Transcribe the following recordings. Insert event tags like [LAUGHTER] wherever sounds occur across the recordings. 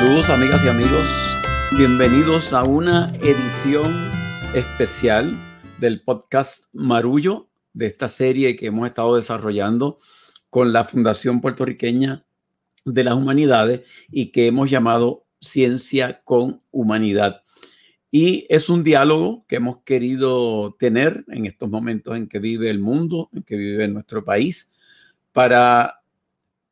Saludos, amigas y amigos. Bienvenidos a una edición especial del podcast Marullo, de esta serie que hemos estado desarrollando con la Fundación Puertorriqueña de las Humanidades y que hemos llamado Ciencia con Humanidad. Y es un diálogo que hemos querido tener en estos momentos en que vive el mundo, en que vive nuestro país, para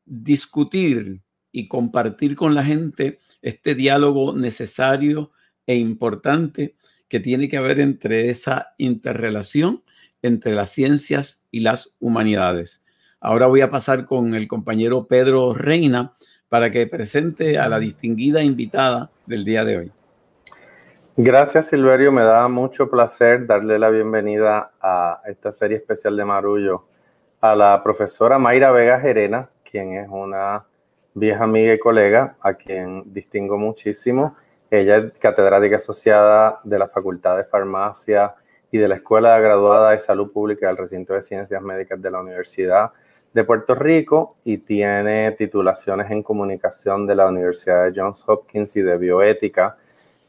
discutir y compartir con la gente este diálogo necesario e importante que tiene que haber entre esa interrelación entre las ciencias y las humanidades. Ahora voy a pasar con el compañero Pedro Reina para que presente a la distinguida invitada del día de hoy. Gracias Silverio, me da mucho placer darle la bienvenida a esta serie especial de Marullo a la profesora Mayra Vega Gerena, quien es una vieja amiga y colega a quien distingo muchísimo. Ella es catedrática asociada de la Facultad de Farmacia y de la Escuela Graduada de Salud Pública del Recinto de Ciencias Médicas de la Universidad de Puerto Rico y tiene titulaciones en comunicación de la Universidad de Johns Hopkins y de bioética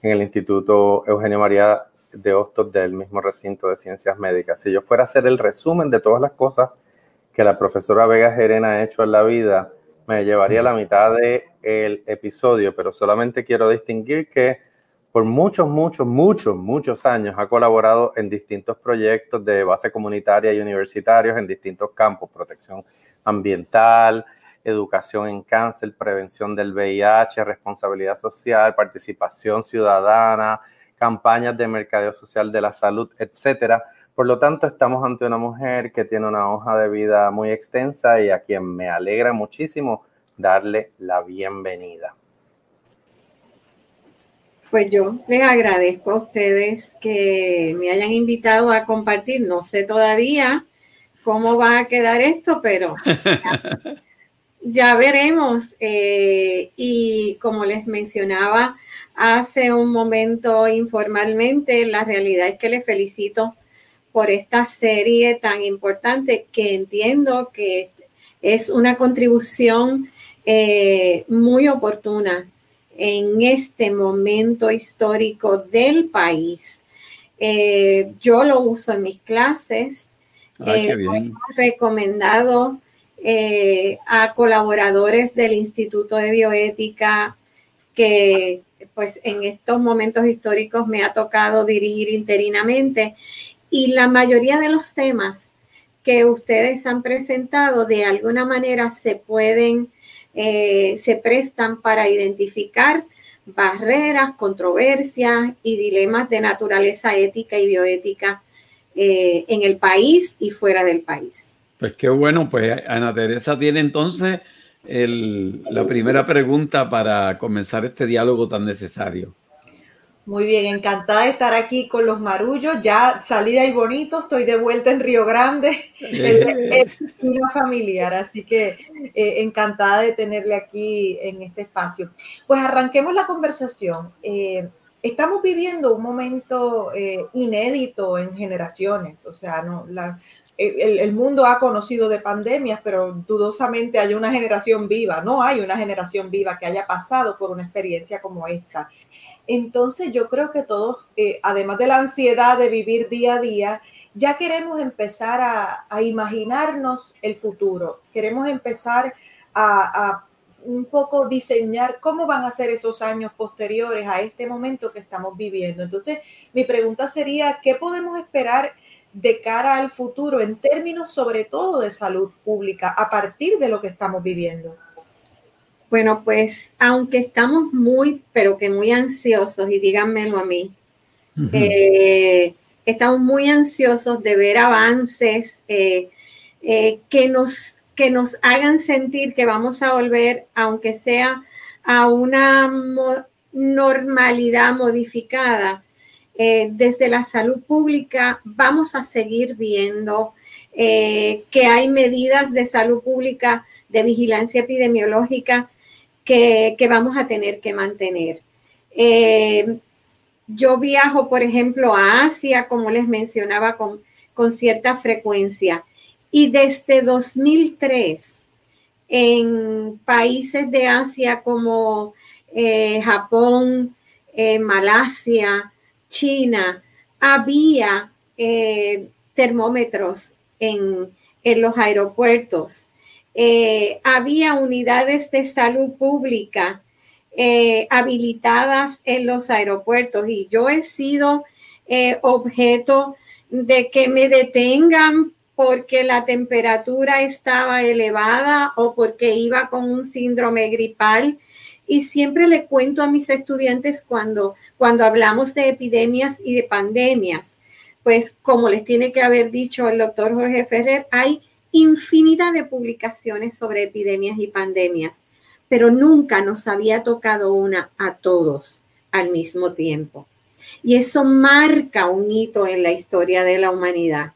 en el Instituto Eugenio María de Hostos del mismo recinto de ciencias médicas. Si yo fuera a hacer el resumen de todas las cosas que la profesora Vega Gerena ha hecho en la vida, me llevaría la mitad del el episodio, pero solamente quiero distinguir que por muchos, muchos, muchos, muchos años ha colaborado en distintos proyectos de base comunitaria y universitarios en distintos campos, protección ambiental, educación en cáncer, prevención del VIH, responsabilidad social, participación ciudadana, campañas de mercadeo social de la salud, etcétera. Por lo tanto, estamos ante una mujer que tiene una hoja de vida muy extensa y a quien me alegra muchísimo darle la bienvenida. Pues yo les agradezco a ustedes que me hayan invitado a compartir. No sé todavía cómo va a quedar esto, pero [LAUGHS] ya veremos. Eh, y como les mencionaba hace un momento informalmente, la realidad es que les felicito por esta serie tan importante que entiendo que es una contribución eh, muy oportuna en este momento histórico del país. Eh, yo lo uso en mis clases. He recomendado eh, a colaboradores del Instituto de Bioética que pues en estos momentos históricos me ha tocado dirigir interinamente y la mayoría de los temas que ustedes han presentado de alguna manera se pueden, eh, se prestan para identificar barreras, controversias y dilemas de naturaleza ética y bioética eh, en el país y fuera del país. Pues qué bueno, pues Ana Teresa tiene entonces la primera pregunta para comenzar este diálogo tan necesario. Muy bien, encantada de estar aquí con los marullos. Ya salida y bonito, estoy de vuelta en Río Grande, es una familiar, así que eh, encantada de tenerle aquí en este espacio. Pues arranquemos la conversación. Eh, estamos viviendo un momento eh, inédito en generaciones, o sea, no, la, el, mundo ha conocido de pandemias, pero dudosamente hay una generación viva, no hay una generación viva que haya pasado por una experiencia como esta. Entonces yo creo que todos, eh, además de la ansiedad de vivir día a día, ya queremos empezar a, imaginarnos el futuro, queremos empezar a, a un poco diseñar cómo van a ser esos años posteriores a este momento que estamos viviendo. Entonces, mi pregunta sería, ¿qué podemos esperar? de cara al futuro en términos sobre todo de salud pública a partir de lo que estamos viviendo? Bueno, pues aunque estamos muy, pero que muy ansiosos, y díganmelo a mí, eh, estamos muy ansiosos de ver avances eh, eh, que, nos, que nos hagan sentir que vamos a volver, aunque sea a una normalidad modificada, desde la salud pública vamos a seguir viendo que hay medidas de salud pública, de vigilancia epidemiológica que, vamos a tener que mantener. Eh, yo viajo, por ejemplo, a Asia, como les mencionaba, con, con cierta frecuencia. Y desde 2003, en países de Asia como eh, Japón, eh, Malasia, China, había termómetros en, en, los aeropuertos, había unidades de salud pública habilitadas en los aeropuertos y yo he sido objeto de que me detengan porque la temperatura estaba elevada o porque iba con un síndrome gripal. Y siempre le cuento a mis estudiantes cuando, cuando hablamos de epidemias y de pandemias, pues como les tiene que haber dicho el doctor Jorge Ferrer, hay infinidad de publicaciones sobre epidemias y pandemias, pero nunca nos había tocado una a todos al mismo tiempo. Y eso marca un hito en la historia de la humanidad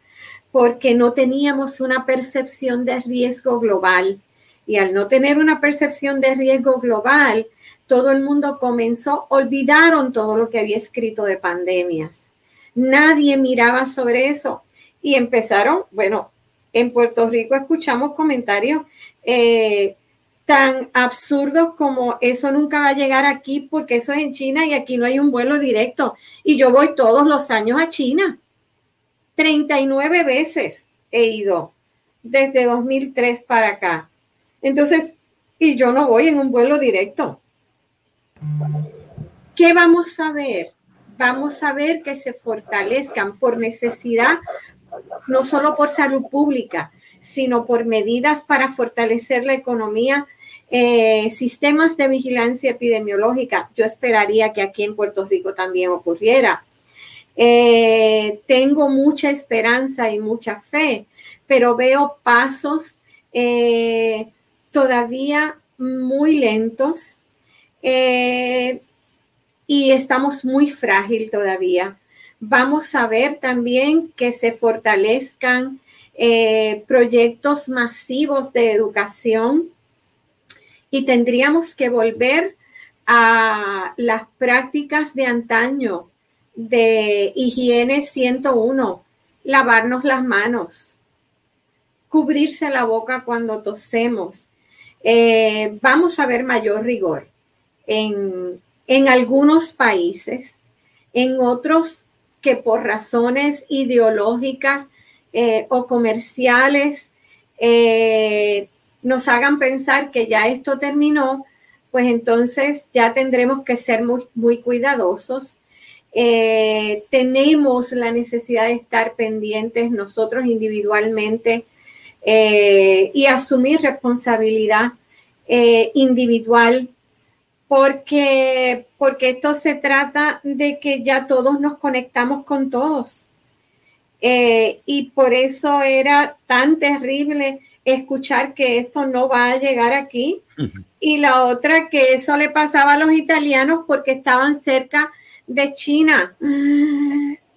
porque no teníamos una percepción de riesgo global. Y al no tener una percepción de riesgo global, todo el mundo comenzó, olvidaron todo lo que había escrito de pandemias. Nadie miraba sobre eso y empezaron, bueno, en Puerto Rico escuchamos comentarios eh, tan absurdos como eso nunca va a llegar aquí porque eso es en China y aquí no hay un vuelo directo. Y yo voy todos los años a China 39 veces he ido desde 2003 para acá. Entonces, y yo no voy en un vuelo directo. ¿Qué vamos a ver? Vamos a ver que se fortalezcan por necesidad, no solo por salud pública, sino por medidas para fortalecer la economía, eh, sistemas de vigilancia epidemiológica. Yo esperaría que aquí en Puerto Rico también ocurriera eh, tengo mucha esperanza y mucha fe, pero veo pasos eh, todavía muy lentos eh, y estamos muy frágil todavía. Vamos a ver también que se fortalezcan proyectos masivos de educación y tendríamos que volver a las prácticas de antaño de higiene 101, lavarnos las manos, cubrirse la boca cuando tosemos. Eh, vamos a ver mayor rigor en, algunos países, en otros que por razones ideológicas eh, o comerciales eh, nos hagan pensar que ya esto terminó, pues entonces ya tendremos que ser muy, muy cuidadosos. Eh, tenemos la necesidad de estar pendientes nosotros individualmente y asumir responsabilidad individual porque, porque esto se trata de que ya todos nos conectamos con todos. y por eso era tan terrible escuchar que esto no va a llegar aquí. Y la otra, que eso le pasaba a los italianos porque estaban cerca de China,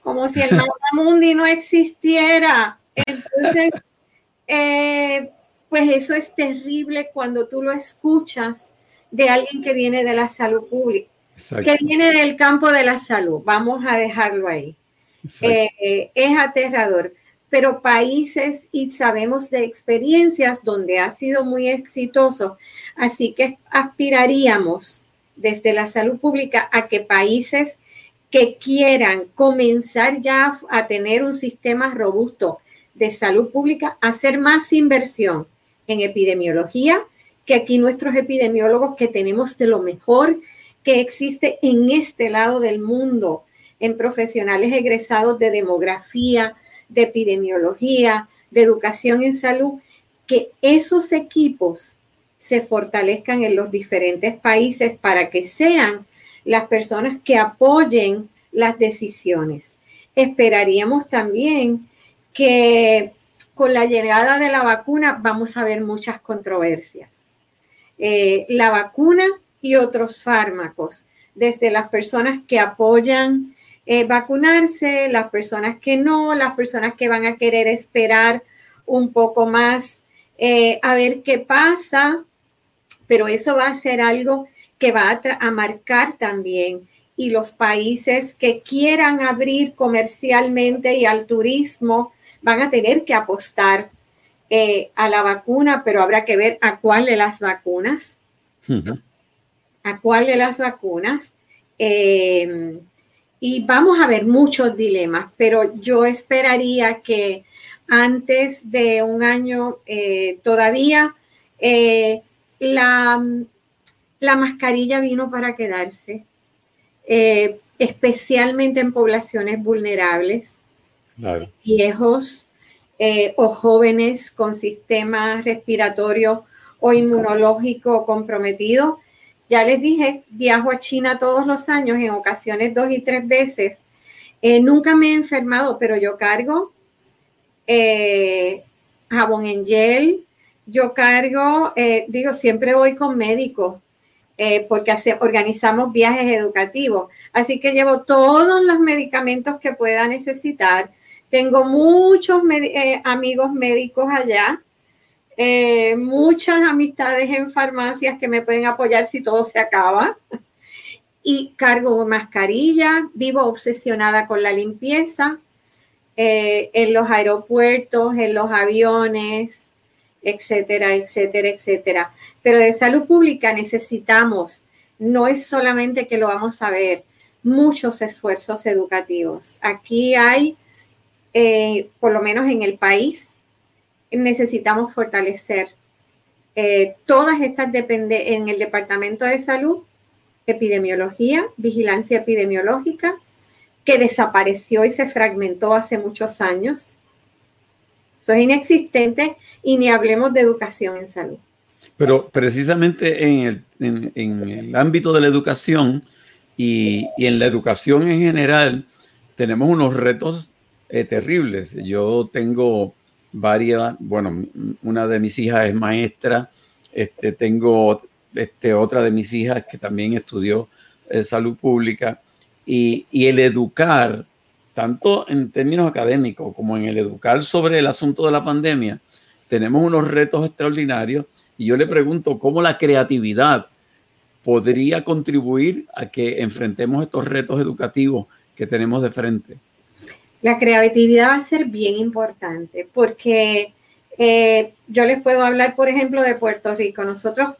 como si el [LAUGHS] mundi no existiera. Entonces, [LAUGHS] eh, pues eso es terrible cuando tú lo escuchas de alguien que viene de la salud pública, que viene del campo de la salud. Vamos a dejarlo ahí. Eh, es aterrador, pero países y sabemos de experiencias donde ha sido muy exitoso, así que aspiraríamos desde la salud pública a que países que quieran comenzar ya a tener un sistema robusto de salud pública, hacer más inversión en epidemiología, que aquí nuestros epidemiólogos que tenemos de lo mejor que existe en este lado del mundo, en profesionales egresados de demografía, de epidemiología, de educación en salud, que esos equipos se fortalezcan en los diferentes países para que sean las personas que apoyen las decisiones. Esperaríamos también que con la llegada de la vacuna vamos a ver muchas controversias. Eh, la vacuna y otros fármacos, desde las personas que apoyan eh, vacunarse, las personas que no, las personas que van a querer esperar un poco más eh, a ver qué pasa, pero eso va a ser algo que va a, marcar también. Y los países que quieran abrir comercialmente y al turismo van a tener que apostar eh, a la vacuna, pero habrá que ver a cuál de las vacunas. a cuál de las vacunas. Eh, y vamos a ver muchos dilemas, pero yo esperaría que antes de un año eh, todavía la, la, mascarilla vino para quedarse, especialmente en poblaciones vulnerables, viejos o jóvenes con sistema respiratorio o inmunológico comprometido. Ya les dije, viajo a China todos los años, en ocasiones dos y tres veces. Eh, nunca me he enfermado, pero yo cargo eh, jabón en gel, yo cargo, eh, digo, siempre voy con médicos porque organizamos viajes educativos. Así que llevo todos los medicamentos que pueda necesitar. Tengo muchos amigos médicos allá eh, muchas amistades en farmacias que me pueden apoyar si todo se acaba. Y cargo mascarilla, vivo obsesionada con la limpieza eh, en los aeropuertos, en los aviones, etcétera, etcétera, etcétera. Pero de salud pública necesitamos, no es solamente que lo vamos a ver, muchos esfuerzos educativos. Aquí hay, eh, por lo menos en el país, necesitamos fortalecer eh, todas estas depende en el Departamento de Salud, epidemiología, vigilancia epidemiológica, que desapareció y se fragmentó hace muchos años. Eso es inexistente y ni hablemos de educación en salud. Pero precisamente en el, ámbito de la educación y, en la educación en general, tenemos unos retos eh, terribles. Yo tengo varias, bueno, una de mis hijas es maestra, este, tengo este, otra de mis hijas que también estudió eh, salud pública y, y, el educar, tanto en términos académicos como en el educar sobre el asunto de la pandemia, tenemos unos retos extraordinarios y yo le pregunto cómo la creatividad podría contribuir a que enfrentemos estos retos educativos que tenemos de frente. La creatividad va a ser bien importante porque eh, yo les puedo hablar, por ejemplo, de Puerto Rico. Nosotros,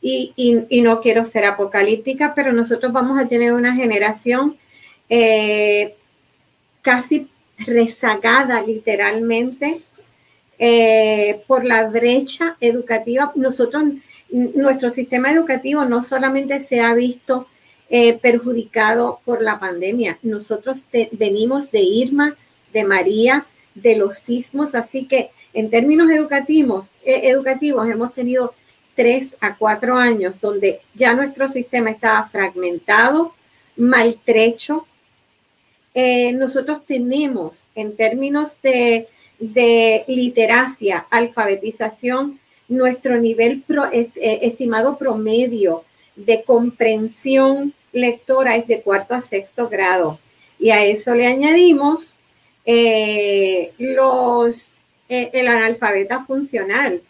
y, no quiero ser apocalíptica, pero nosotros vamos a tener una generación eh, casi rezagada literalmente eh, por la brecha educativa. Nosotros, nuestro sistema educativo no solamente se ha visto eh, perjudicado por la pandemia. Nosotros venimos de Irma, de María, de los sismos, así que en términos educativos, eh, educativos hemos tenido tres a cuatro años donde ya nuestro sistema estaba fragmentado, maltrecho. Eh, nosotros tenemos en términos de, de literacia, alfabetización, nuestro nivel estimado promedio de comprensión lectora es de cuarto a sexto grado. Y a eso le añadimos eh, los, eh, el analfabeta funcional,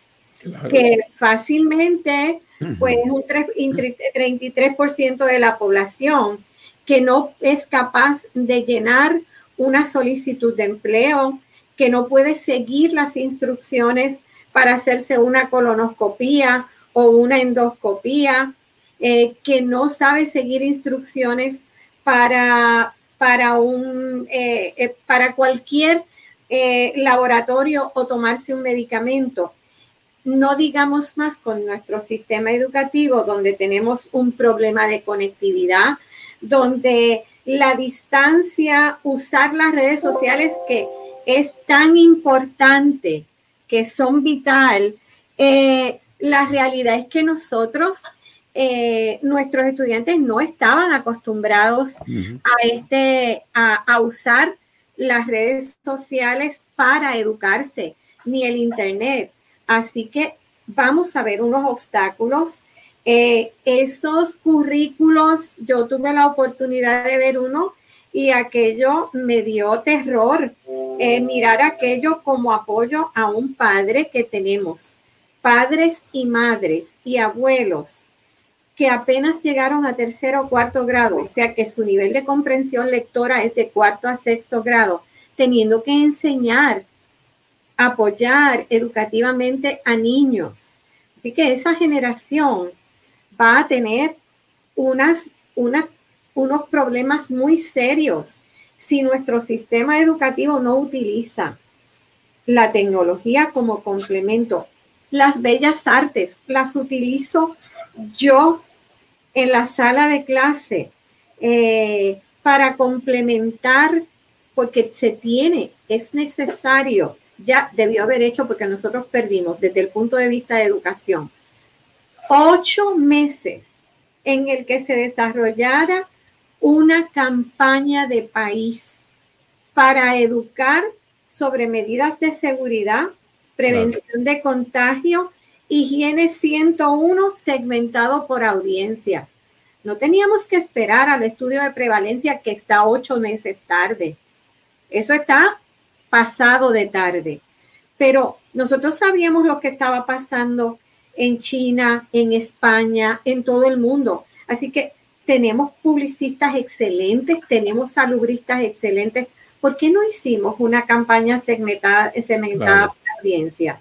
que fácilmente pues un 33% de la población que no es capaz de llenar una solicitud de empleo, que no puede seguir las instrucciones para hacerse una colonoscopía o una endoscopía, eh, que no sabe seguir instrucciones para, para, un, eh, eh, para cualquier laboratorio o tomarse un medicamento. No digamos más con nuestro sistema educativo, donde tenemos un problema de conectividad, donde la distancia, usar las redes sociales que es tan importante, que son vital, la realidad es que nosotros eh, nuestros estudiantes no estaban acostumbrados a, este, a, usar las redes sociales para educarse, ni el Internet. Así que vamos a ver unos obstáculos. Eh, esos currículos, yo tuve la oportunidad de ver uno y aquello me dio terror, eh, mirar aquello como apoyo a un padre que tenemos, padres y madres y abuelos que apenas llegaron a tercero o cuarto grado, o sea que su nivel de comprensión lectora es de cuarto a sexto grado, teniendo que enseñar, apoyar educativamente a niños. Así que esa generación va a tener unos problemas muy serios si nuestro sistema educativo no utiliza la tecnología como complemento. Las bellas artes las utilizo yo en la sala de clase eh, para complementar, porque se tiene, es necesario, ya debió haber hecho porque nosotros perdimos desde el punto de vista de educación, ocho meses en el que se desarrollara una campaña de país para educar sobre medidas de seguridad, prevención de contagio, higiene 101 segmentado por audiencias. No teníamos que esperar al estudio de prevalencia que está ocho meses tarde. Eso está pasado de tarde. Pero nosotros sabíamos lo que estaba pasando en China, en España, en todo el mundo. Así que tenemos publicistas excelentes, tenemos salubristas excelentes. ¿Por qué no hicimos una campaña segmentada, segmentada por audiencias?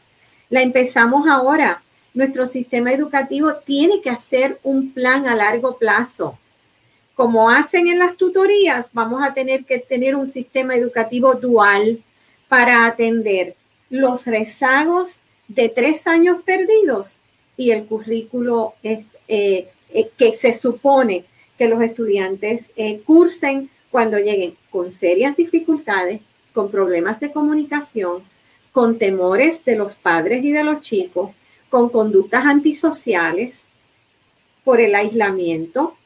La empezamos ahora. Nuestro sistema educativo tiene que hacer un plan a largo plazo. Como hacen en las tutorías, vamos a tener que tener un sistema educativo dual para atender los rezagos de tres años perdidos y el currículo eh, eh, que se supone que los estudiantes eh, cursen cuando lleguen con serias dificultades, con problemas de comunicación, con temores de los padres y de los chicos, con conductas antisociales por el aislamiento.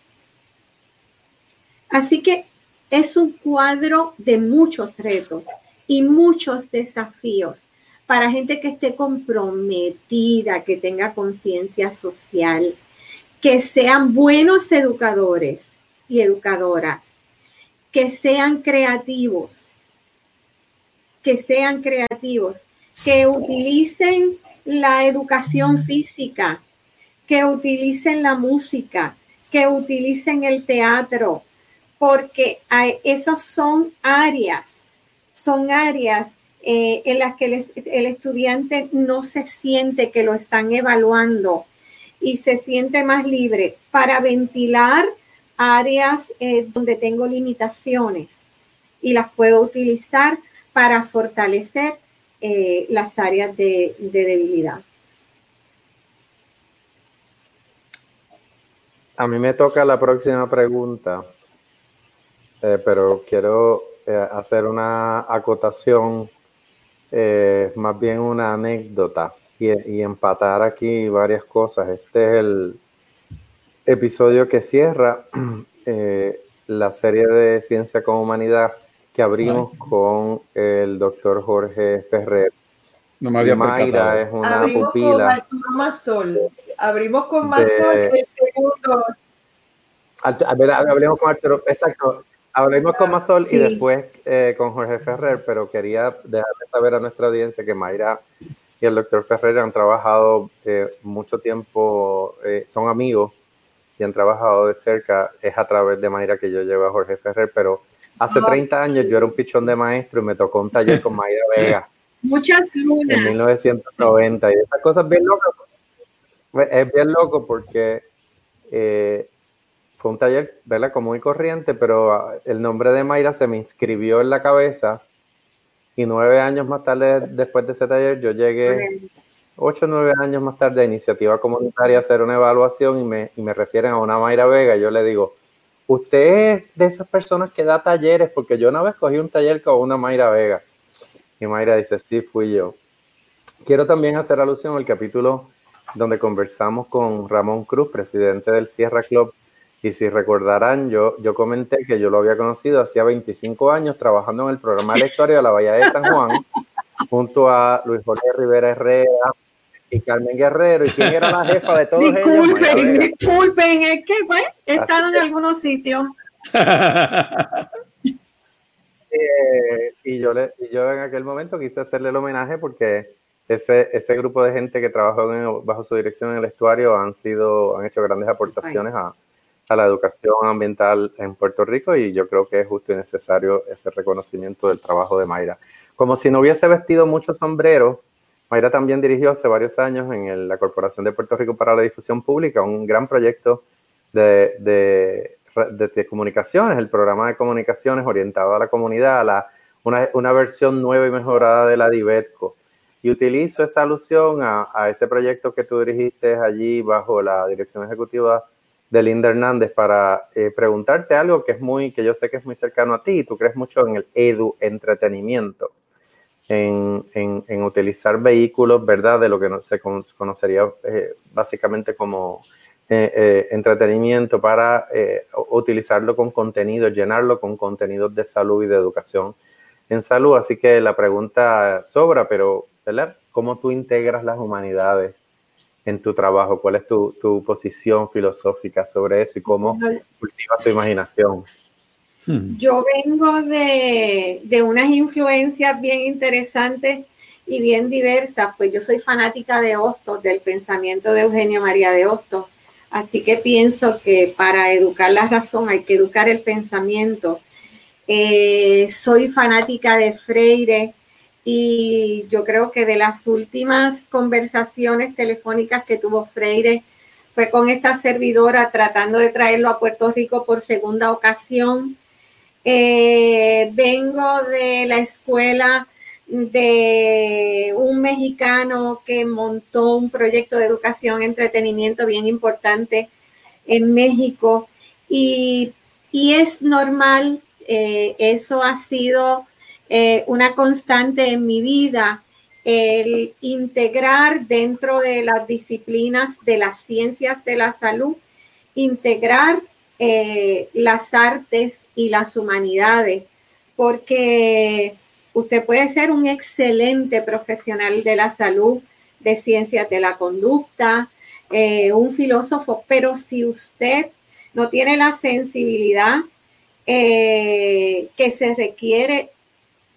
Así que es un cuadro de muchos retos y muchos desafíos para gente que esté comprometida, que tenga conciencia social, que sean buenos educadores y educadoras, que sean creativos, que sean creativos, que utilicen la educación física, que utilicen la música, que utilicen el teatro, porque esas son áreas, son áreas eh, en las que el estudiante no se siente que lo están evaluando, y se siente más libre para ventilar áreas eh, donde tengo limitaciones y las puedo utilizar para fortalecer eh, las áreas de, debilidad. A mí me toca la próxima pregunta, eh, pero quiero hacer una acotación, más bien una anécdota y, empatar aquí varias cosas. Este es el episodio que cierra [CLEARS THROAT] eh, la serie de Ciencia con Humanidad que abrimos con el doctor Jorge Ferrer. No me había Mayra es una abrimos pupila. Con más sol. Abrimos con más sol el segundo. A ver, hablemos con Arturo. Exacto. Hablemos con Mazol y después eh, con Jorge Ferrer, pero quería dejarle saber a nuestra audiencia que Mayra y el doctor Ferrer han trabajado eh, mucho tiempo, eh, son amigos y han trabajado de cerca. Es a través de Mayra que yo llevo a Jorge Ferrer, pero hace 30 años yo era un pichón de maestro y me tocó un taller con Mayra [LAUGHS] Vega. Muchas lunas. En 1990. Y esas cosas bien locas. Es bien loco porque eh, fue un taller, ¿verdad? Como muy corriente, pero ah, el nombre de Mayra se me inscribió en la cabeza y nueve años más tarde, después de ese taller, yo llegué, ocho o nueve años más tarde, a iniciativa comunitaria a hacer una evaluación y me, y me refieren a una Mayra Vega. Yo le digo, usted es de esas personas que da talleres, porque yo una vez cogí un taller con una Mayra Vega. Y Mayra dice, sí, fui yo. Quiero también hacer alusión al capítulo donde conversamos con Ramón Cruz, presidente del Sierra Club, y si recordarán, yo, yo comenté que yo lo había conocido hacía 25 años trabajando en el programa electoral de la Bahía de San Juan, junto a Luis Jorge Rivera Herrera y Carmen Guerrero. ¿Y quién era la jefa de todos disculpen, ellos? Disculpen, es que bueno, he estado en algunos sitios. [LAUGHS] Eh, y, yo le, y yo en aquel momento quise hacerle el homenaje porque ese, ese grupo de gente que trabajó bajo su dirección en el estuario han sido, han hecho grandes aportaciones a, a la educación ambiental en Puerto Rico y yo creo que es justo y necesario ese reconocimiento del trabajo de Mayra. Como si no hubiese vestido mucho sombrero, Mayra también dirigió hace varios años en la Corporación de Puerto Rico para la Difusión Pública un gran proyecto de, de, comunicaciones, el programa de comunicaciones orientado a la comunidad, la, una, una, versión nueva y mejorada de la DIVETCO. Y utilizo esa alusión a, a, ese proyecto que tú dirigiste allí bajo la dirección ejecutiva de Linda Hernández para eh, preguntarte algo que es muy, que yo sé que es muy cercano a ti, tú crees mucho en el edu entretenimiento, en, en, en utilizar vehículos, ¿verdad? De lo que se conocería eh, básicamente como eh, entretenimiento para utilizarlo con contenido, llenarlo con contenidos de salud y de educación en salud. Así que la pregunta sobra, pero ¿verdad? ¿Cómo tú integras las humanidades en tu trabajo? ¿Cuál es tu, tu posición filosófica sobre eso y cómo cultivas tu imaginación? Hmm. Yo vengo de, de unas influencias bien interesantes y bien diversas, pues yo soy fanática de Hostos, del pensamiento de Eugenio María de Hostos. Así que pienso que para educar la razón hay que educar el pensamiento eh, soy fanática de Freire y yo creo que de las últimas conversaciones telefónicas que tuvo Freire fue con esta servidora tratando de traerlo a Puerto Rico por segunda ocasión. Eh, vengo de la escuela de un mexicano que montó un proyecto de educación entretenimiento bien importante en México. Y, y es normal eh, eso ha sido eh, una constante en mi vida, el integrar dentro de las disciplinas de las ciencias de la salud, integrar eh, las artes y las humanidades, porque usted puede ser un excelente profesional de la salud, de ciencias de la conducta, un filósofo, pero si usted no tiene la sensibilidad eh, que se requiere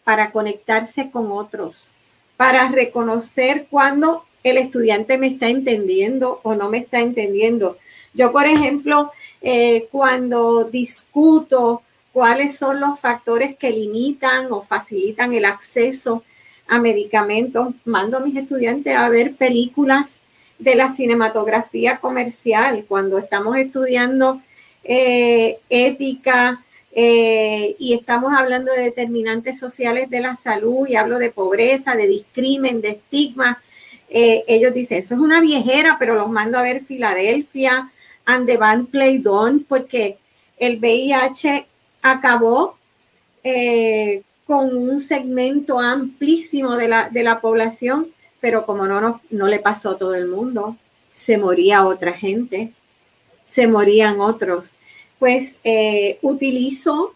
para conectarse con otros, para reconocer cuando el estudiante me está entendiendo o no me está entendiendo. Yo, por ejemplo, eh, cuando discuto cuáles son los factores que limitan o facilitan el acceso a medicamentos, mando a mis estudiantes a ver películas de la cinematografía comercial. Cuando estamos estudiando eh, ética, eh, y estamos hablando de determinantes sociales de la salud y hablo de pobreza, de discrimen, de estigma. Ellos dicen, eso es una viejera, pero los mando a ver Filadelfia and the Band Play Don porque el VIH acabó eh, con un segmento amplísimo de la, de la población, pero como no, no, no le pasó a todo el mundo, se moría otra gente, se morían otros. Pues eh, utilizo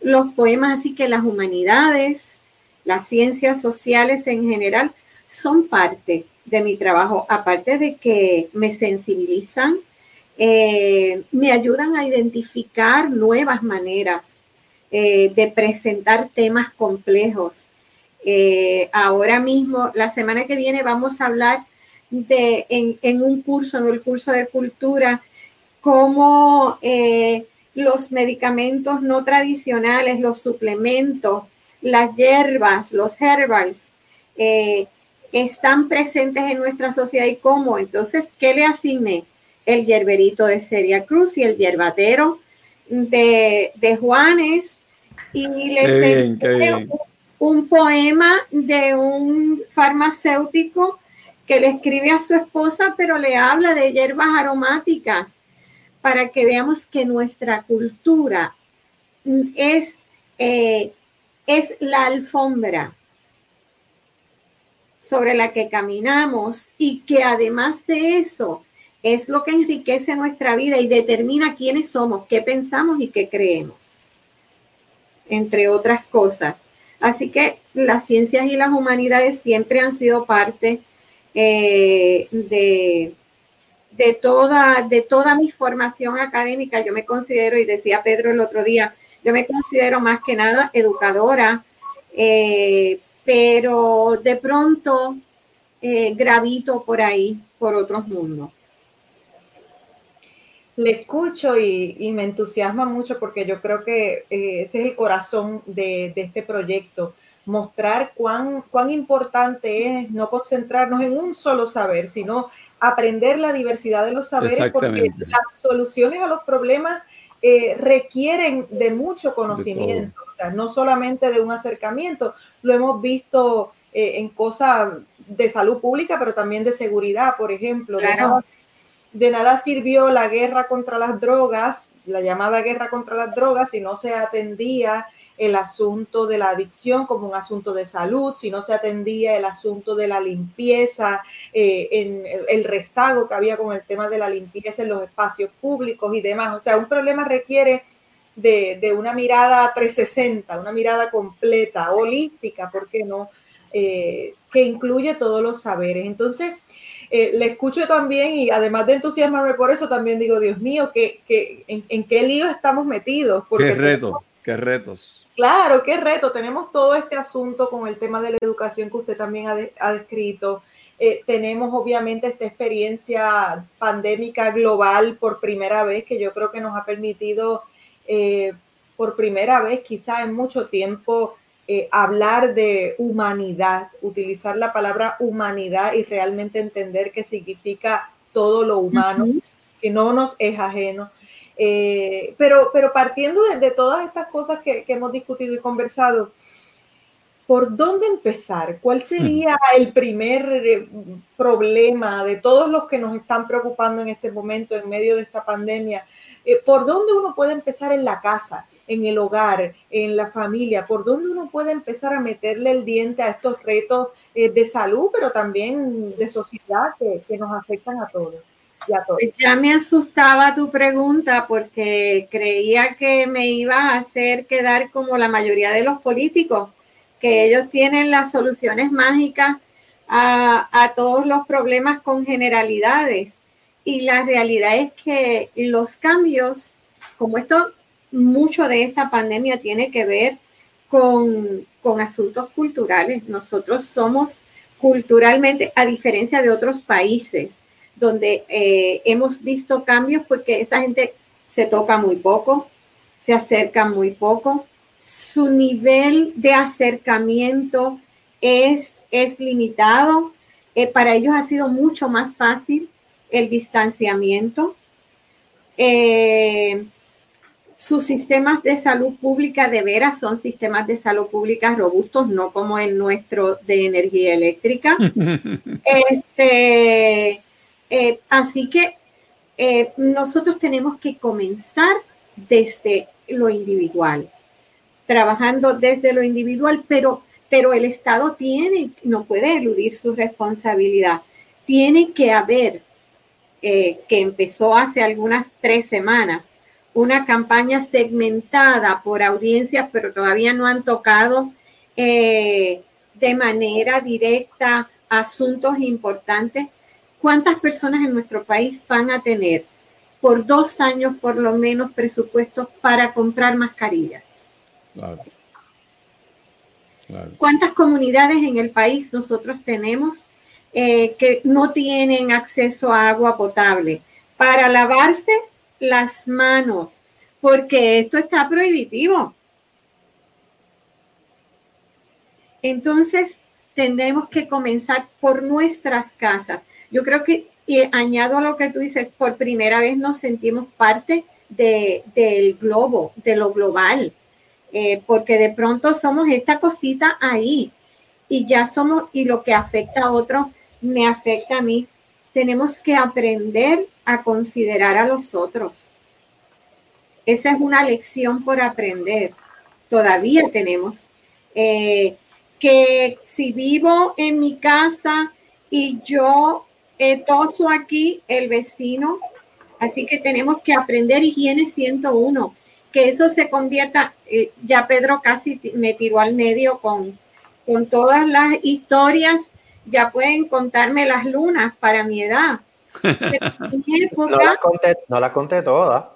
los poemas, así que las humanidades, las ciencias sociales en general, son parte de mi trabajo, aparte de que me sensibilizan, eh, me ayudan a identificar nuevas maneras eh, de presentar temas complejos. ahora mismo, la semana que viene, vamos a hablar de, en, en un curso, en el curso de cultura, cómo eh, los medicamentos no tradicionales, los suplementos, las hierbas, los herbals, eh, están presentes en nuestra sociedad y cómo. Entonces, ¿qué le asigné? El hierberito de Seria Cruz y el hierbatero de, Juanes. Y les un, un poema de un farmacéutico que le escribe a su esposa, pero le habla de hierbas aromáticas para que veamos que nuestra cultura es, eh, es la alfombra sobre la que caminamos y que además de eso es lo que enriquece nuestra vida y determina quiénes somos, qué pensamos y qué creemos, entre otras cosas. Así que las ciencias y las humanidades siempre han sido parte eh, de, de toda, de toda mi formación académica, yo me considero, y decía Pedro el otro día, yo me considero más que nada educadora, eh, pero de pronto eh, gravito por ahí, por otros mundos. Le escucho y, me entusiasma mucho porque yo creo que eh, ese es el corazón de, de este proyecto. Mostrar cuán, cuán importante es no concentrarnos en un solo saber, sino aprender la diversidad de los saberes, porque las soluciones a los problemas eh, requieren de mucho conocimiento, o sea, no solamente de un acercamiento, lo hemos visto eh, en cosas de salud pública, pero también de seguridad, por ejemplo. de nada sirvió la guerra contra las drogas, la llamada guerra contra las drogas, si no se atendía el asunto de la adicción como un asunto de salud, si no se atendía el asunto de la limpieza, eh, en el, rezago que había con el tema de la limpieza en los espacios públicos y demás. O sea, un problema requiere de, una mirada 360, una mirada completa, holística, ¿por qué no? Eh, que incluye todos los saberes. Entonces, eh, le escucho también y además de entusiasmarme por eso, también digo, Dios mío, que, en, qué lío estamos metidos? Porque qué reto, qué retos. Claro, qué reto. Tenemos todo este asunto con el tema de la educación que usted también ha, descrito. Eh, tenemos obviamente esta experiencia pandémica global por primera vez que yo creo que nos ha permitido eh, por primera vez quizá en mucho tiempo eh, hablar de humanidad, utilizar la palabra humanidad y realmente entender qué significa todo lo humano, que no nos es ajeno. Eh, pero, pero partiendo de, todas estas cosas que, hemos discutido y conversado, ¿por dónde empezar? ¿Cuál sería el primer eh, problema de todos los que nos están preocupando en este momento en medio de esta pandemia? Eh, ¿Por dónde uno puede empezar en la casa? En el hogar, en la familia, por dónde uno puede empezar a meterle el diente a estos retos de salud, pero también de sociedad que nos afectan a todos. Pues ya me asustaba tu pregunta porque creía que me iba a hacer quedar como la mayoría de los políticos, que ellos tienen las soluciones mágicas a, a todos los problemas con generalidades. Y la realidad es que los cambios, como esto, mucho de esta pandemia tiene que ver con, con asuntos culturales. Nosotros somos culturalmente, a diferencia de otros países, donde eh, hemos visto cambios porque esa gente se toca muy poco, se acerca muy poco, su nivel de acercamiento es, es limitado. Eh, para ellos ha sido mucho más fácil el distanciamiento. Eh, sus sistemas de salud pública de veras son sistemas de salud pública robustos, no como el nuestro de energía eléctrica. [LAUGHS] este, eh, así que eh, nosotros tenemos que comenzar desde lo individual, trabajando desde lo individual, pero, pero el Estado tiene, no puede eludir su responsabilidad. Tiene que haber, eh, que empezó hace algunas tres semanas, una campaña segmentada por audiencias, pero todavía no han tocado de manera directa asuntos importantes. ¿Cuántas personas en nuestro país van a tener por dos años por lo menos presupuestos para comprar mascarillas? ¿Cuántas comunidades en el país nosotros tenemos eh, que no tienen acceso a agua potable para lavarse las manos? Porque esto está prohibitivo. Entonces, tendremos que comenzar por nuestras casas. Yo creo que, y añado lo que tú dices, por primera vez nos sentimos parte del globo, de lo global, eh, porque de pronto somos esta cosita ahí y ya somos, y lo que afecta a otros me afecta a mí. Tenemos que aprender a considerar a los otros. Esa es una lección por aprender. Todavía tenemos. Eh, que si vivo en mi casa y yo eh, toso aquí el vecino, así que tenemos que aprender higiene 101, que eso se convierta, eh, ya Pedro casi me tiró al medio con, con todas las historias, ya pueden contarme las lunas para mi edad. [LAUGHS] no, la conté, no la conté toda.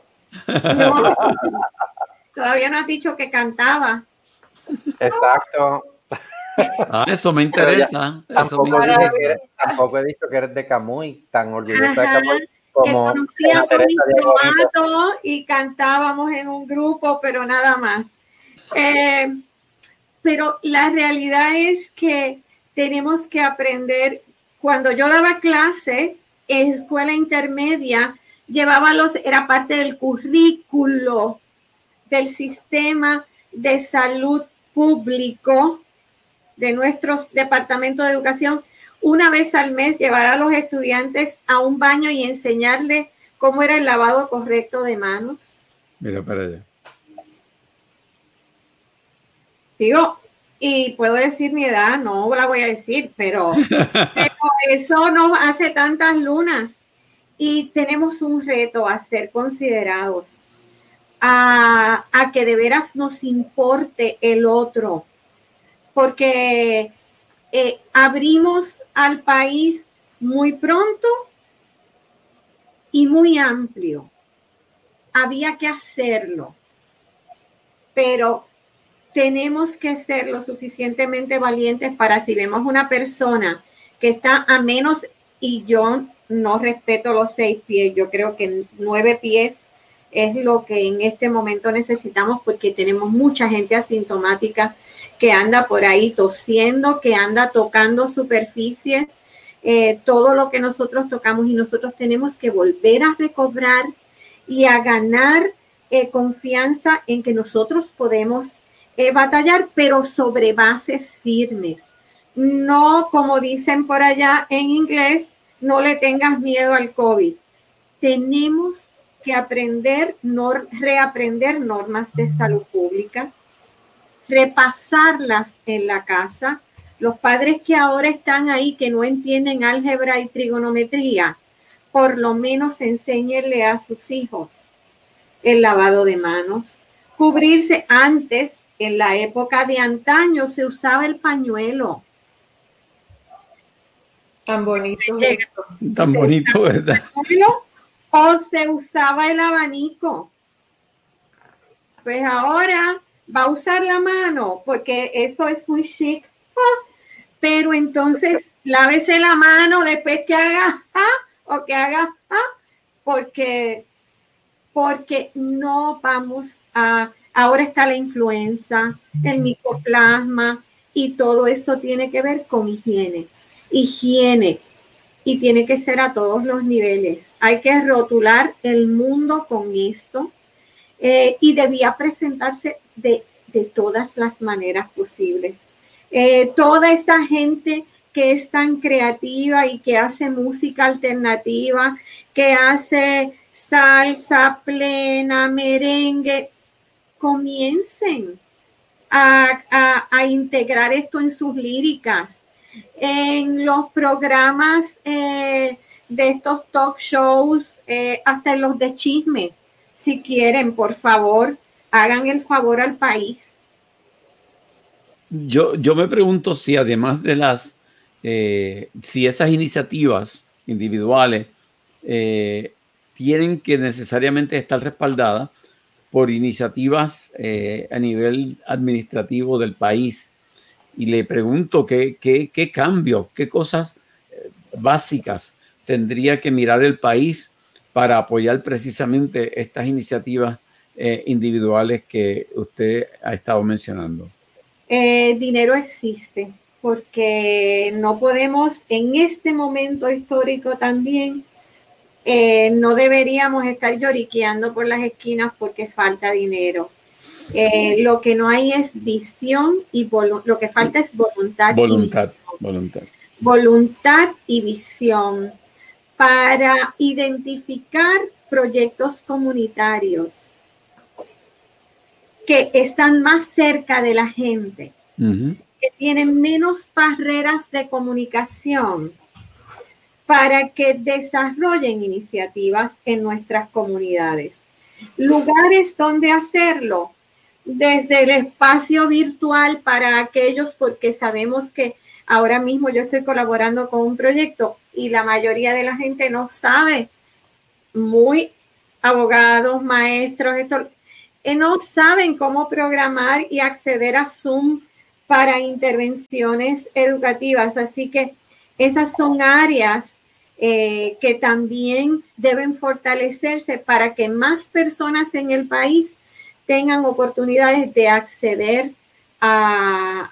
[LAUGHS] todavía no has dicho que cantaba. Exacto. Ah, eso me interesa. tampoco, he dicho que eres de Camuy, tan orgullosa de Camuy como. Que a y cantábamos en un grupo, pero nada más. Eh, pero la realidad es que tenemos que aprender. Cuando yo daba clase escuela intermedia, llevaba los, era parte del currículo del sistema de salud público de nuestro departamento de educación, una vez al mes llevar a los estudiantes a un baño y enseñarle cómo era el lavado correcto de manos. Mira para allá. Digo, y puedo decir mi edad, no la voy a decir, pero, [LAUGHS] eso no hace tantas lunas. Y tenemos un reto a ser considerados, a, a que de veras nos importe el otro, porque eh, abrimos al país muy pronto y muy amplio. Había que hacerlo, pero tenemos que ser lo suficientemente valientes para si vemos una persona que está a menos, y yo no respeto los seis pies, yo creo que nueve pies es lo que en este momento necesitamos porque tenemos mucha gente asintomática que anda por ahí tosiendo, que anda tocando superficies, eh, todo lo que nosotros tocamos y nosotros tenemos que volver a recobrar y a ganar eh, confianza en que nosotros podemos eh, batallar, pero sobre bases firmes. No, como dicen por allá en inglés, no le tengas miedo al COVID. Tenemos que aprender, reaprender normas de salud pública, repasarlas en la casa. Los padres que ahora están ahí, que no entienden álgebra y trigonometría, por lo menos enséñenle a sus hijos el lavado de manos, cubrirse antes en la época de antaño se usaba el pañuelo. Tan bonito. Tan bonito, ¿verdad? o se usaba el abanico. Pues ahora va a usar la mano porque esto es muy chic. Ah, pero entonces lávese la mano después que haga ah, o que haga ah, porque porque no vamos a Ahora está la influenza, el micoplasma y todo esto tiene que ver con higiene. Higiene y tiene que ser a todos los niveles. Hay que rotular el mundo con esto eh, y debía presentarse de, todas las maneras posibles. Eh, toda esa gente que es tan creativa y que hace música alternativa, que hace salsa plena, merengue, comiencen a, integrar esto en sus líricas, en los programas eh, de estos talk shows, eh, hasta en los de chisme. Si quieren, por favor, hagan el favor al país. Yo, yo me pregunto si además de las, eh, si esas iniciativas individuales tienen que necesariamente estar respaldadas por iniciativas eh, a nivel administrativo del país. Y le pregunto qué, qué, cambios, qué cosas eh, básicas tendría que mirar el país para apoyar precisamente estas iniciativas eh, individuales que usted ha estado mencionando. dinero existe, porque no podemos en este momento histórico también eh, no deberíamos estar lloriqueando por las esquinas porque falta dinero. Eh, lo que no hay es visión y lo que falta es voluntad. Voluntad, y voluntad. Voluntad y visión para identificar proyectos comunitarios que están más cerca de la gente, que tienen menos barreras de comunicación para que desarrollen iniciativas en nuestras comunidades. Lugares donde hacerlo, desde el espacio virtual para aquellos, porque sabemos que ahora mismo yo estoy colaborando con un proyecto y la mayoría de la gente no sabe, muy abogados, maestros, esto, eh, no saben cómo programar y acceder a Zoom para intervenciones educativas. Así que esas son áreas eh, que también deben fortalecerse para que más personas en el país tengan oportunidades de acceder a,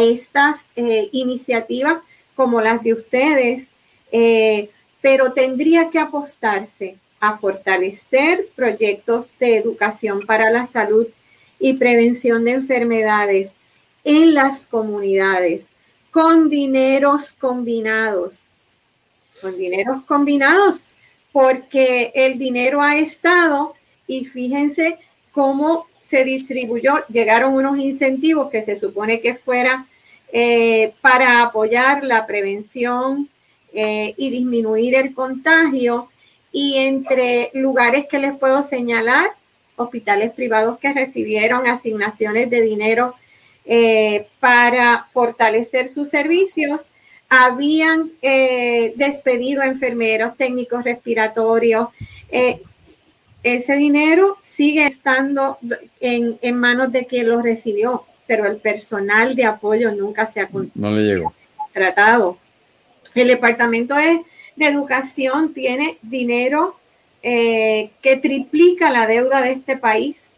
estas eh, iniciativas como las de ustedes, eh, pero tendría que apostarse a fortalecer proyectos de educación para la salud y prevención de enfermedades en las comunidades con dineros combinados, con dineros combinados, porque el dinero ha estado y fíjense cómo se distribuyó, llegaron unos incentivos que se supone que fuera eh, para apoyar la prevención eh, y disminuir el contagio. Y entre lugares que les puedo señalar, hospitales privados que recibieron asignaciones de dinero eh, para fortalecer sus servicios, habían despedido a enfermeros, técnicos respiratorios, ese dinero sigue estando en, manos de quien lo recibió, pero el personal de apoyo nunca se ha, no le llegó. tratado. El Departamento de, Educación tiene dinero eh, que triplica la deuda de este país.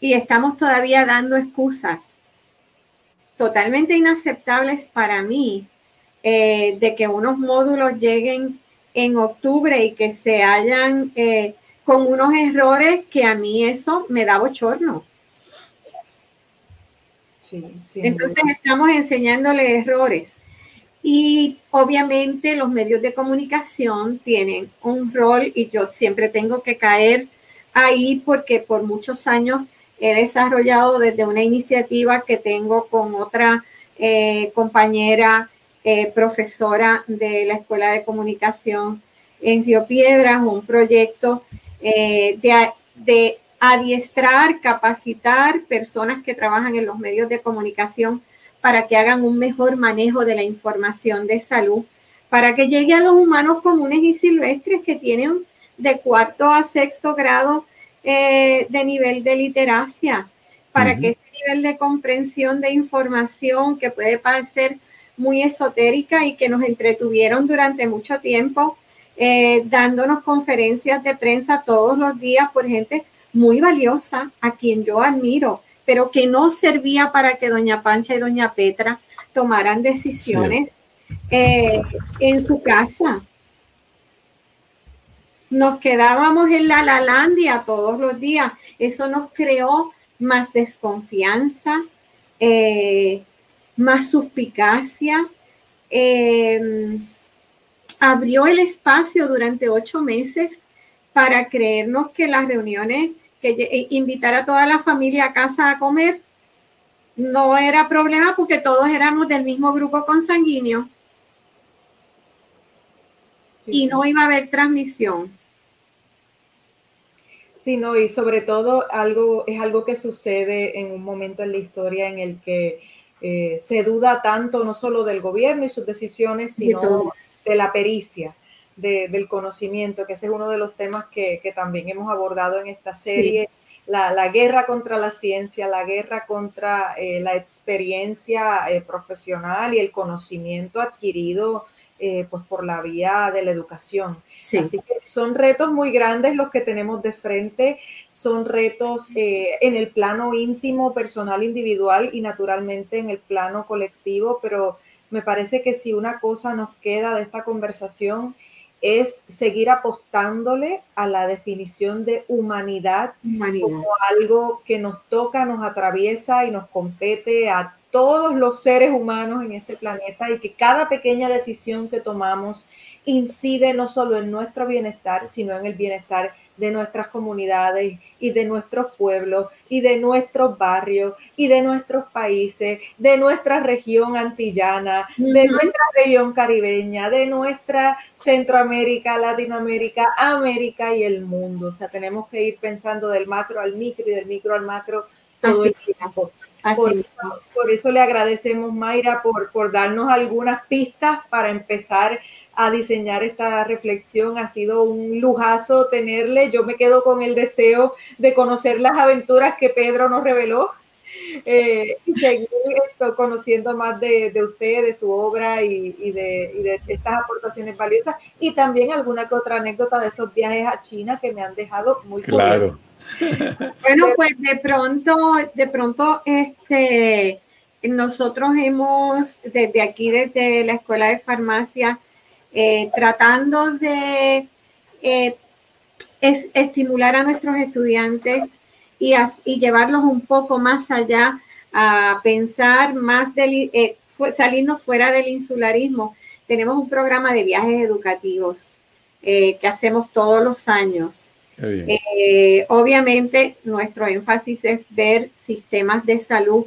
Y estamos todavía dando excusas totalmente inaceptables para mí eh, de que unos módulos lleguen en octubre y que se hayan eh, con unos errores que a mí eso me da bochorno. Entonces estamos enseñándole errores. Y obviamente los medios de comunicación tienen un rol y yo siempre tengo que caer ahí porque por muchos años he desarrollado desde una iniciativa que tengo con otra eh, compañera eh, profesora de la Escuela de Comunicación en Río Piedras, un proyecto eh, de, de adiestrar, capacitar personas que trabajan en los medios de comunicación para que hagan un mejor manejo de la información de salud, para que llegue a los humanos comunes y silvestres que tienen de cuarto a sexto grado eh, de nivel de literacia, para que ese nivel de comprensión de información que puede parecer muy esotérica y que nos entretuvieron durante mucho tiempo, eh, dándonos conferencias de prensa todos los días por gente muy valiosa, a quien yo admiro, pero que no servía para que doña Pancha y doña Petra tomaran decisiones eh, en su casa. Nos quedábamos en la Lalandia todos los días. Eso nos creó más desconfianza, eh, más suspicacia. Em, abrió el espacio durante ocho meses para creernos que las reuniones, que eh, invitar a toda la familia a casa a comer, no era problema porque todos éramos del mismo grupo consanguíneo y no iba a haber transmisión. Sí, no, y sobre todo algo, es algo que sucede en un momento en la historia en el que eh, se duda tanto no solo del gobierno y sus decisiones, sino de la pericia, del conocimiento, que ese es uno de los temas que, también hemos abordado en esta serie. La, guerra contra la ciencia, la guerra contra eh, la experiencia eh, profesional y el conocimiento adquirido eh, pues por la vía de la educación. Así que son retos muy grandes los que tenemos de frente, son retos eh, en el plano íntimo, personal, individual y naturalmente en el plano colectivo, pero me parece que si una cosa nos queda de esta conversación es seguir apostándole a la definición de humanidad, humanidad, como algo que nos toca, nos atraviesa y nos compete a todos los seres humanos en este planeta y que cada pequeña decisión que tomamos incide no solo en nuestro bienestar, sino en el bienestar de nuestras comunidades y de nuestros pueblos y de nuestros barrios y de nuestros países, de nuestra región antillana, de nuestra región caribeña, de nuestra Centroamérica, Latinoamérica, América y el mundo. O sea, tenemos que ir pensando del macro al micro y del micro al macro todo el tiempo. Por eso, le agradecemos, Mayra, por, por darnos algunas pistas para empezar a diseñar esta reflexión. Ha sido un lujazo tenerle. Yo me quedo con el deseo de conocer las aventuras que Pedro nos reveló [LAUGHS] eh, y seguir conociendo más de, de, usted, de su obra y, y, de, y, de, estas aportaciones valiosas y también alguna que otra anécdota de esos viajes a China que me han dejado muy claro. Bueno, pues de pronto, de pronto, este, nosotros hemos, desde aquí, desde la Escuela de Farmacia, eh, tratando de eh, estimular a nuestros estudiantes y, llevarlos un poco más allá a pensar más, del, eh, salirnos fuera del insularismo. Tenemos un programa de viajes educativos que hacemos todos los años. Obviamente, nuestro énfasis es ver sistemas de salud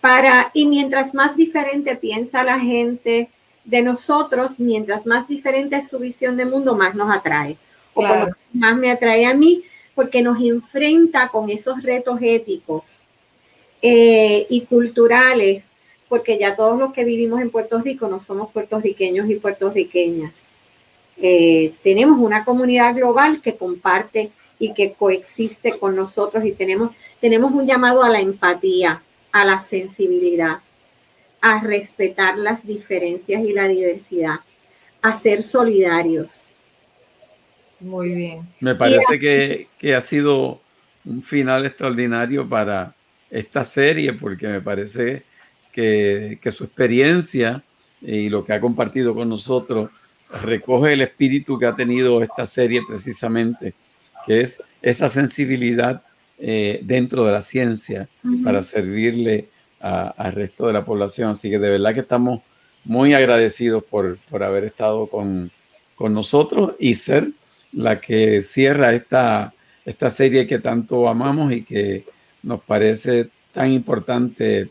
para, y mientras más diferente piensa la gente de nosotros, mientras más diferente es su visión de mundo, más nos atrae. O más me atrae a mí, porque nos enfrenta con esos retos éticos eh, y culturales, porque ya todos los que vivimos en Puerto Rico no somos puertorriqueños y puertorriqueñas. Eh, tenemos una comunidad global que comparte y que coexiste con nosotros y tenemos, tenemos un llamado a la empatía a la sensibilidad, a respetar las diferencias y la diversidad, a ser solidarios. Muy bien. Me parece que, ha sido un final extraordinario para esta serie porque me parece que, que, su experiencia y lo que ha compartido con nosotros recoge el espíritu que ha tenido esta serie precisamente, que es esa sensibilidad eh, dentro de la ciencia para servirle al resto de la población. Así que de verdad que estamos muy agradecidos por, por haber estado con, con, nosotros y ser la que cierra esta, esta serie que tanto amamos y que nos parece tan importante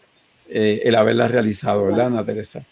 eh, el haberla realizado, ¿verdad, Ana Teresa?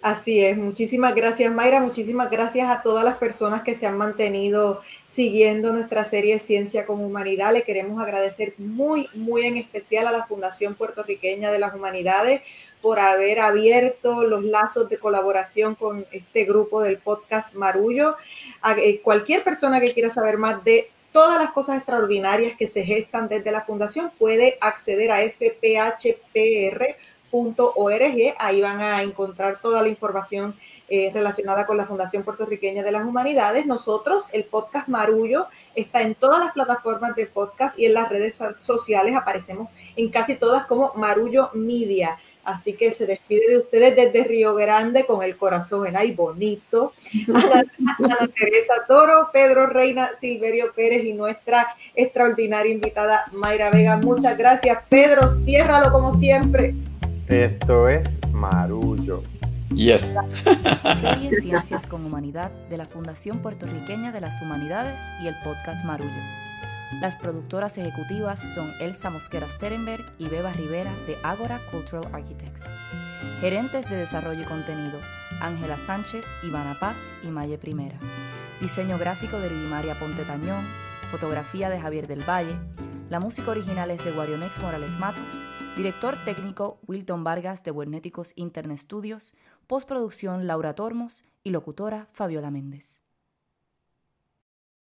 Así es, muchísimas gracias Mayra, muchísimas gracias a todas las personas que se han mantenido siguiendo nuestra serie Ciencia con Humanidad. Le queremos agradecer muy, muy en especial a la Fundación Puertorriqueña de las Humanidades por haber abierto los lazos de colaboración con este grupo del podcast Marullo. A eh, cualquier persona que quiera saber más de todas las cosas extraordinarias que se gestan desde la fundación puede acceder a fphpr .org. Ahí van a encontrar toda la información eh, relacionada con la Fundación Puertorriqueña de las Humanidades. Nosotros, el podcast Marullo, está en todas las plataformas de podcast y en las redes sociales. Aparecemos en casi todas como Marullo Media. Así que se despide de ustedes desde Río Grande con el corazón en ahí bonito. [LAUGHS] Ana, Teresa Toro, Pedro Reina, Silverio Pérez y nuestra extraordinaria invitada Mayra Vega. Muchas gracias. Pedro, ciérralo como siempre. Esto es Marullo. Yes. Serie Ciencias [LAUGHS] con Humanidad de la Fundación Puertorriqueña de las Humanidades y el podcast Marullo. Las productoras ejecutivas son Elsa Mosquera Sterenberg y Beba Rivera de Agora Cultural Architects. Gerentes de Desarrollo y Contenido, Ángela Sánchez, Ivana Paz y Maye Primera. Diseño gráfico de Lidimaria Ponte Tañón, fotografía de Javier del Valle. La música original es de Guarionex Morales Matos Director técnico Wilton Vargas de Buenéticos Internet Studios, postproducción Laura Tormos y locutora Fabiola Méndez.